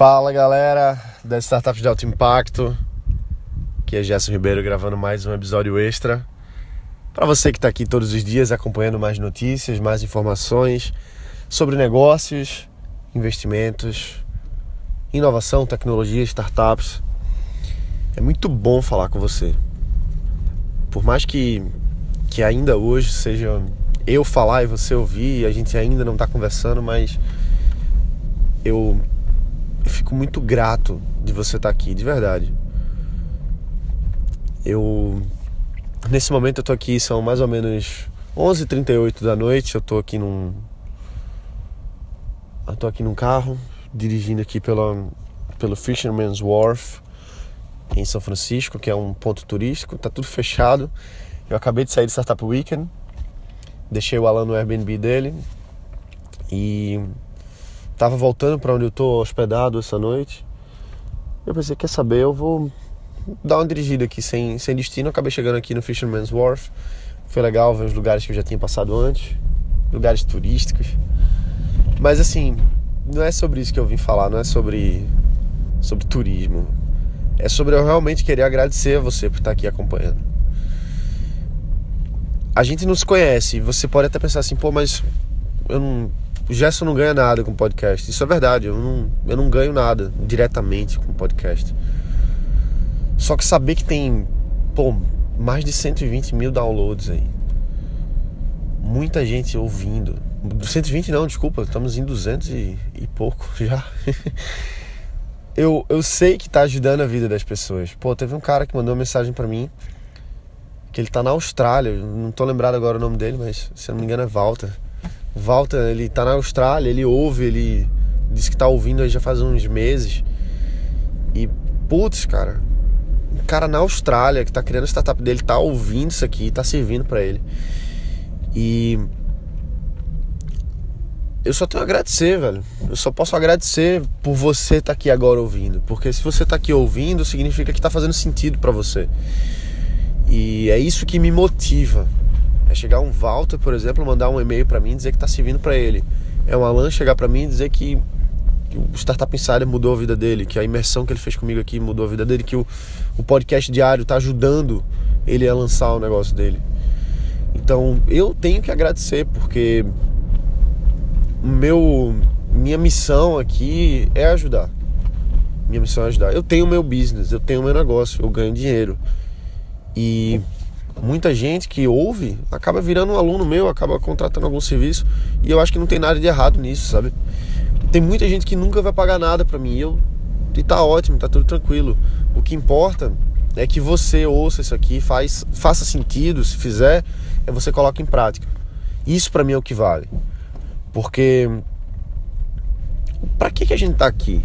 Fala galera das startups de alto impacto, aqui é Gerson Ribeiro gravando mais um episódio extra. Para você que está aqui todos os dias acompanhando mais notícias, mais informações sobre negócios, investimentos, inovação, tecnologia, startups. É muito bom falar com você. Por mais que, que ainda hoje seja eu falar e você ouvir, a gente ainda não está conversando, mas eu eu fico muito grato de você estar aqui, de verdade. Eu nesse momento eu tô aqui, são mais ou menos 11h38 da noite, eu tô aqui num eu tô aqui num carro, dirigindo aqui pela, pelo Fisherman's Wharf em São Francisco, que é um ponto turístico, tá tudo fechado. Eu acabei de sair de Startup Weekend, deixei o Alan no Airbnb dele e Tava voltando para onde eu tô hospedado essa noite. Eu pensei, quer saber, eu vou dar uma dirigida aqui sem, sem destino. acabei chegando aqui no Fisherman's Wharf. Foi legal ver os lugares que eu já tinha passado antes, lugares turísticos. Mas assim, não é sobre isso que eu vim falar, não é sobre sobre turismo. É sobre eu realmente querer agradecer a você por estar aqui acompanhando. A gente não se conhece, você pode até pensar assim, pô, mas eu não o Gerson não ganha nada com podcast. Isso é verdade, eu não, eu não ganho nada diretamente com podcast. Só que saber que tem, pô, mais de 120 mil downloads aí. Muita gente ouvindo. 120 não, desculpa, estamos em 200 e, e pouco já. eu, eu sei que tá ajudando a vida das pessoas. Pô, teve um cara que mandou uma mensagem para mim que ele tá na Austrália, não tô lembrado agora o nome dele, mas se eu não me engano é Walter Walter, ele tá na Austrália, ele ouve, ele disse que tá ouvindo aí já faz uns meses. E, putz, cara, um cara na Austrália que tá criando a startup dele tá ouvindo isso aqui, tá servindo para ele. E eu só tenho a agradecer, velho. Eu só posso agradecer por você estar tá aqui agora ouvindo, porque se você tá aqui ouvindo, significa que tá fazendo sentido para você. E é isso que me motiva. É chegar um Walter, por exemplo, mandar um e-mail para mim dizer que está servindo para ele. É um Alan chegar para mim e dizer que, que, o Startup Insider mudou a vida dele, que a imersão que ele fez comigo aqui mudou a vida dele, que o, o podcast diário está ajudando ele a lançar o negócio dele. Então eu tenho que agradecer porque meu minha missão aqui é ajudar. Minha missão é ajudar. Eu tenho meu business, eu tenho meu negócio, eu ganho dinheiro. E muita gente que ouve acaba virando um aluno meu, acaba contratando algum serviço e eu acho que não tem nada de errado nisso, sabe? Tem muita gente que nunca vai pagar nada para mim e, eu, e tá ótimo, tá tudo tranquilo. O que importa é que você ouça isso aqui, faz, faça sentido, se fizer, é você coloca em prática. Isso para mim é o que vale. Porque para que que a gente tá aqui?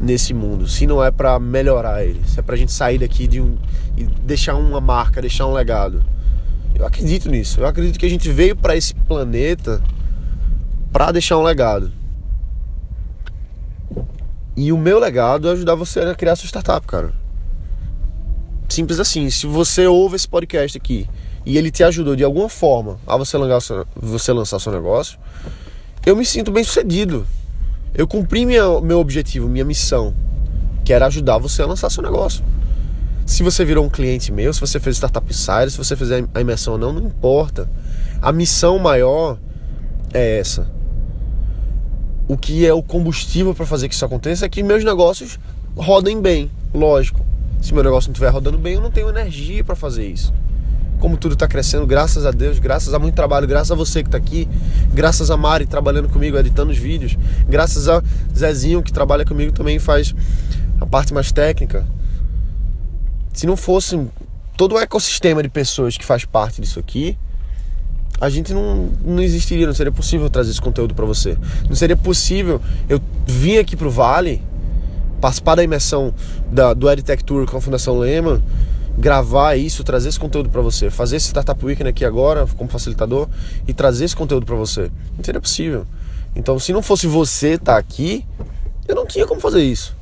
Nesse mundo, se não é para melhorar ele, se é pra gente sair daqui de um e deixar uma marca, deixar um legado. Eu acredito nisso. Eu acredito que a gente veio para esse planeta para deixar um legado. E o meu legado é ajudar você a criar sua startup, cara. Simples assim. Se você ouve esse podcast aqui e ele te ajudou de alguma forma a você lançar seu negócio, eu me sinto bem sucedido eu cumpri minha, meu objetivo, minha missão, que era ajudar você a lançar seu negócio. Se você virou um cliente meu, se você fez Startup Insider, se você fizer a imersão ou não, não importa. A missão maior é essa. O que é o combustível para fazer que isso aconteça é que meus negócios rodem bem, lógico. Se meu negócio não estiver rodando bem, eu não tenho energia para fazer isso como tudo está crescendo, graças a Deus, graças a muito trabalho, graças a você que está aqui, graças a Mari trabalhando comigo, editando os vídeos, graças a Zezinho que trabalha comigo também faz a parte mais técnica. Se não fosse todo o ecossistema de pessoas que faz parte disso aqui, a gente não, não existiria, não seria possível trazer esse conteúdo para você. Não seria possível eu vir aqui pro Vale, participar da imersão da, do EdTech Tour com a Fundação Lema, gravar isso, trazer esse conteúdo para você, fazer esse Startup Weekend aqui agora como facilitador e trazer esse conteúdo para você. Não seria possível. Então, se não fosse você estar tá aqui, eu não tinha como fazer isso.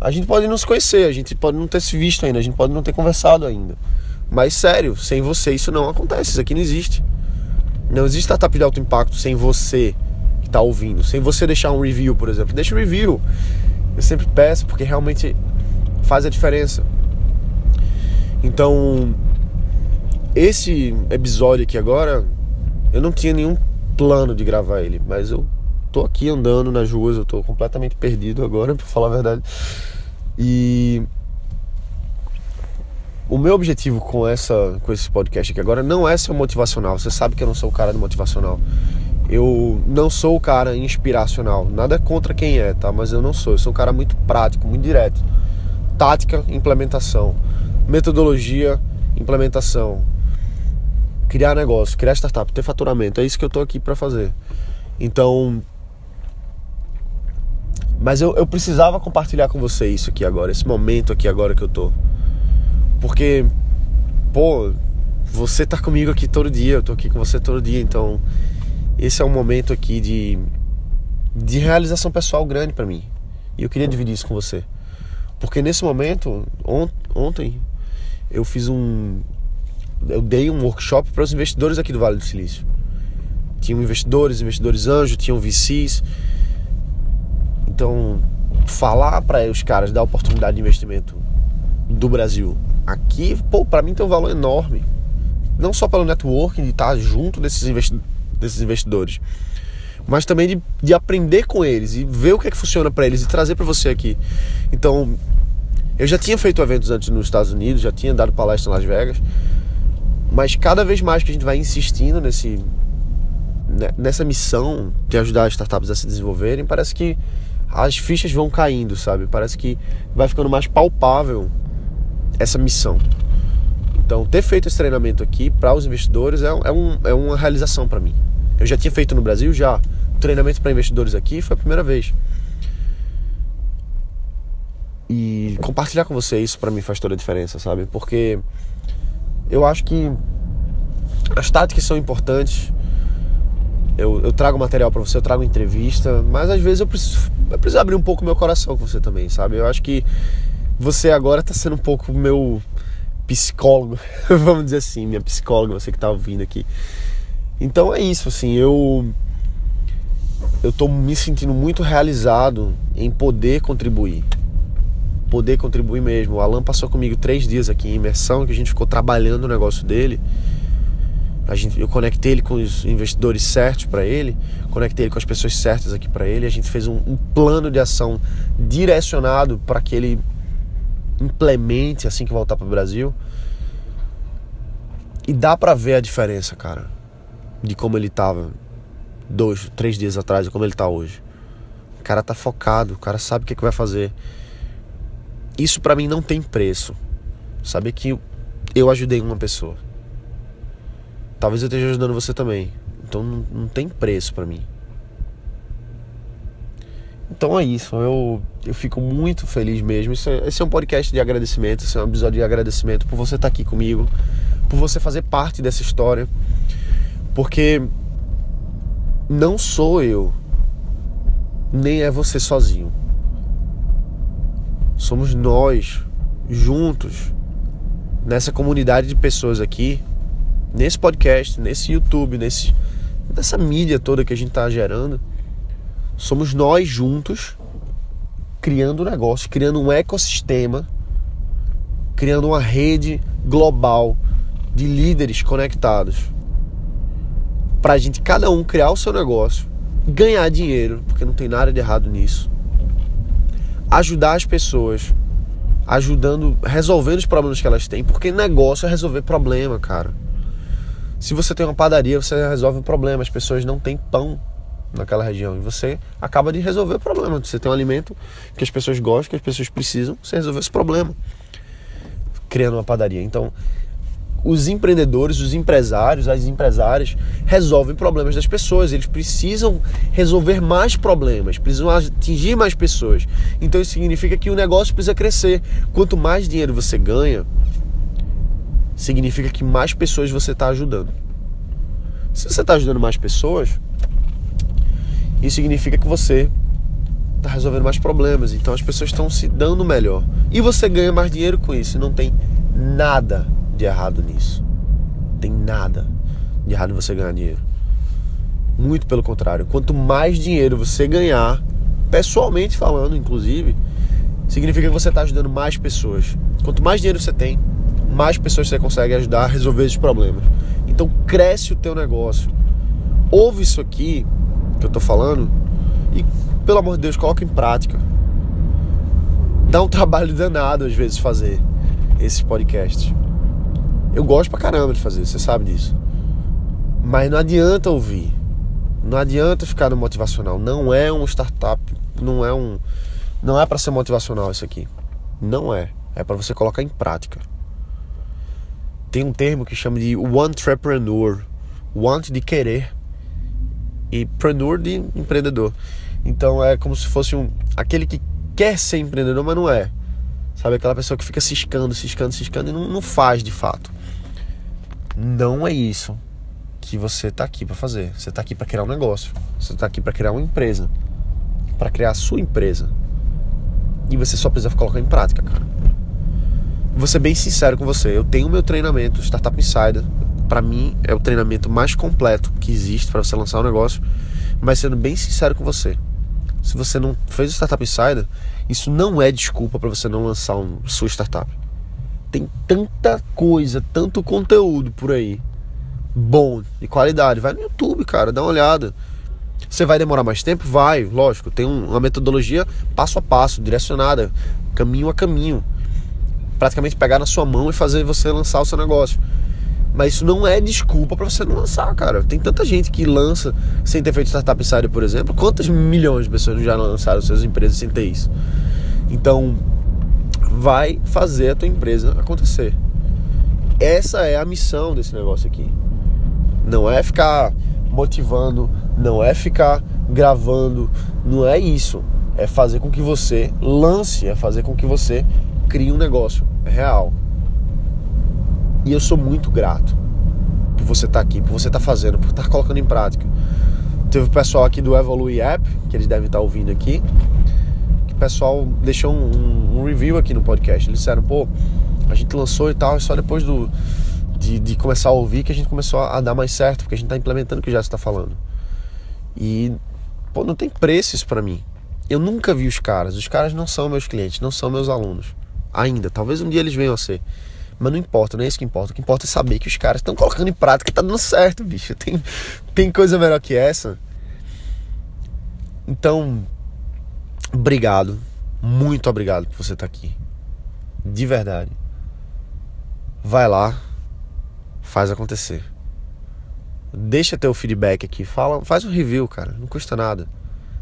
A gente pode não se conhecer, a gente pode não ter se visto ainda, a gente pode não ter conversado ainda. Mas sério, sem você isso não acontece, isso aqui não existe. Não existe startup de alto impacto sem você que está ouvindo, sem você deixar um review, por exemplo. Deixa um review. Eu sempre peço porque realmente faz a diferença. Então, esse episódio aqui agora, eu não tinha nenhum plano de gravar ele, mas eu tô aqui andando nas ruas, eu tô completamente perdido agora, para falar a verdade. E o meu objetivo com essa com esse podcast aqui agora não é ser motivacional. Você sabe que eu não sou o cara do motivacional. Eu não sou o cara inspiracional. Nada contra quem é, tá? Mas eu não sou. Eu sou um cara muito prático, muito direto. Tática, implementação. Metodologia, implementação. Criar negócio, criar startup, ter faturamento. É isso que eu tô aqui para fazer. Então, mas eu, eu precisava compartilhar com você isso aqui agora, esse momento aqui agora que eu tô. Porque, pô, você tá comigo aqui todo dia, eu tô aqui com você todo dia, então esse é um momento aqui de, de realização pessoal grande para mim. E eu queria dividir isso com você. Porque nesse momento, ont, ontem, eu fiz um. Eu dei um workshop para os investidores aqui do Vale do Silício. Tinham investidores, investidores anjos, tinham VCs. Então, falar para os caras da oportunidade de investimento do Brasil aqui, pô, para mim tem um valor enorme. Não só pelo networking, de estar junto desses, investi desses investidores, mas também de, de aprender com eles e ver o que é que funciona para eles e trazer para você aqui. Então, eu já tinha feito eventos antes nos Estados Unidos, já tinha dado palestra em Las Vegas, mas cada vez mais que a gente vai insistindo nesse né, nessa missão de ajudar as startups a se desenvolverem, parece que as fichas vão caindo, sabe? Parece que vai ficando mais palpável essa missão. Então, ter feito esse treinamento aqui para os investidores é, é, um, é uma realização para mim. Eu já tinha feito no Brasil, já. O treinamento para investidores aqui foi a primeira vez. E compartilhar com você isso para mim faz toda a diferença, sabe? Porque eu acho que as táticas são importantes. Eu, eu trago material para você, eu trago entrevista, mas às vezes eu preciso, eu preciso abrir um pouco meu coração com você também, sabe? Eu acho que você agora está sendo um pouco meu psicólogo, vamos dizer assim, minha psicóloga, você que está ouvindo aqui. Então é isso, assim, eu eu tô me sentindo muito realizado em poder contribuir. Poder contribuir mesmo. O Alan passou comigo três dias aqui em imersão, que a gente ficou trabalhando o negócio dele. A gente, eu conectei ele com os investidores certos para ele, conectei ele com as pessoas certas aqui para ele. A gente fez um, um plano de ação direcionado para que ele implemente assim que voltar para o Brasil. E dá para ver a diferença, cara, de como ele tava dois, três dias atrás e como ele tá hoje. O cara tá focado, o cara sabe o que, é que vai fazer. Isso para mim não tem preço. Saber que eu ajudei uma pessoa. Talvez eu esteja ajudando você também. Então não, não tem preço para mim. Então é isso, eu, eu fico muito feliz mesmo. É, esse é um podcast de agradecimento, esse é um episódio de agradecimento por você estar aqui comigo, por você fazer parte dessa história. Porque não sou eu, nem é você sozinho. Somos nós, juntos, nessa comunidade de pessoas aqui, nesse podcast, nesse YouTube, nesse, nessa mídia toda que a gente está gerando Somos nós juntos criando um negócio, criando um ecossistema, criando uma rede global de líderes conectados. Para a gente, cada um, criar o seu negócio, ganhar dinheiro, porque não tem nada de errado nisso. Ajudar as pessoas, ajudando, resolvendo os problemas que elas têm, porque negócio é resolver problema, cara. Se você tem uma padaria, você resolve um problema. As pessoas não têm pão naquela região. E você acaba de resolver o problema. Você tem um alimento que as pessoas gostam, que as pessoas precisam, você resolveu esse problema. Criando uma padaria. Então, os empreendedores, os empresários, as empresárias resolvem problemas das pessoas. Eles precisam resolver mais problemas, precisam atingir mais pessoas. Então isso significa que o negócio precisa crescer. Quanto mais dinheiro você ganha, significa que mais pessoas você está ajudando. Se você está ajudando mais pessoas, isso significa que você está resolvendo mais problemas. Então as pessoas estão se dando melhor. E você ganha mais dinheiro com isso. Não tem nada de errado nisso. Tem nada de errado em você ganhar dinheiro. Muito pelo contrário. Quanto mais dinheiro você ganhar, pessoalmente falando, inclusive, significa que você está ajudando mais pessoas. Quanto mais dinheiro você tem, mais pessoas você consegue ajudar a resolver esses problemas. Então cresce o teu negócio. Ouve isso aqui que eu tô falando e, pelo amor de Deus, coloca em prática. Dá um trabalho danado às vezes fazer esses podcasts. Eu gosto pra caramba de fazer, você sabe disso. Mas não adianta ouvir. Não adianta ficar no motivacional. Não é um startup, não é um não é para ser motivacional isso aqui. Não é. É para você colocar em prática. Tem um termo que chama de entrepreneur. Want de querer e preneur de empreendedor. Então é como se fosse um aquele que quer ser empreendedor, mas não é. Sabe aquela pessoa que fica ciscando, ciscando, ciscando e não, não faz de fato. Não é isso que você está aqui para fazer. Você está aqui para criar um negócio. Você está aqui para criar uma empresa, para criar a sua empresa. E você só precisa colocar em prática, cara. Vou ser bem sincero com você. Eu tenho meu treinamento Startup Insider. Para mim é o treinamento mais completo que existe para você lançar um negócio. Mas sendo bem sincero com você, se você não fez o Startup Insider, isso não é desculpa para você não lançar um, sua startup. Tem tanta coisa, tanto conteúdo por aí bom, de qualidade. Vai no YouTube, cara, dá uma olhada. Você vai demorar mais tempo? Vai, lógico. Tem uma metodologia passo a passo, direcionada, caminho a caminho. Praticamente pegar na sua mão e fazer você lançar o seu negócio. Mas isso não é desculpa para você não lançar, cara. Tem tanta gente que lança sem ter feito Startup Insider, por exemplo. Quantas milhões de pessoas já lançaram suas empresas sem ter isso? Então, vai fazer a tua empresa acontecer. Essa é a missão desse negócio aqui. Não é ficar motivando, não é ficar gravando, não é isso. É fazer com que você lance, é fazer com que você crie um negócio real. E eu sou muito grato por você estar tá aqui, por você estar tá fazendo, por estar tá colocando em prática. Teve o pessoal aqui do Evolui App, que eles devem estar tá ouvindo aqui, o pessoal deixou um, um, review aqui no podcast. Eles disseram, pô, a gente lançou e tal, e só depois do, de, de começar a ouvir que a gente começou a, dar mais certo, porque a gente está implementando o que já está falando. E, pô, não tem preços para mim. Eu nunca vi os caras. Os caras não são meus clientes, não são meus alunos. Ainda. Talvez um dia eles venham a ser. Mas não importa, não é isso que importa. O que importa é saber que os caras estão colocando em prática e tá dando certo, bicho. Tem, tem coisa melhor que essa. Então, obrigado. Muito obrigado por você estar tá aqui. De verdade. Vai lá, faz acontecer. Deixa teu feedback aqui, fala, faz um review, cara, não custa nada.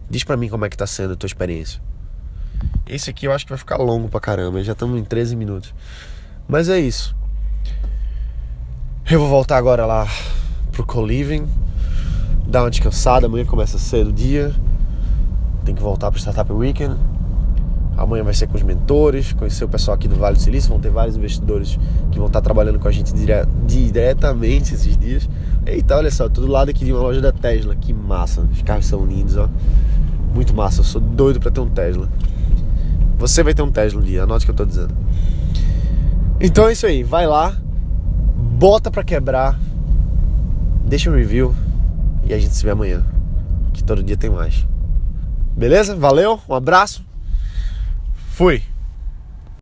Diz para mim como é que tá sendo a tua experiência. Esse aqui eu acho que vai ficar longo pra caramba, já estamos em 13 minutos. Mas é isso. Eu vou voltar agora lá pro co-living, dar uma descansada, amanhã começa cedo o dia. Tem que voltar pro Startup Weekend Amanhã vai ser com os mentores, conhecer o pessoal aqui do Vale do Silício. Vão ter vários investidores que vão estar trabalhando com a gente dire diretamente esses dias. Eita, olha só, todo lado aqui de uma loja da Tesla. Que massa, os carros são lindos, ó. Muito massa, eu sou doido para ter um Tesla. Você vai ter um Tesla um dia, anote o que eu tô dizendo. Então é isso aí, vai lá, bota para quebrar, deixa um review e a gente se vê amanhã. Que todo dia tem mais. Beleza? Valeu, um abraço. Fui.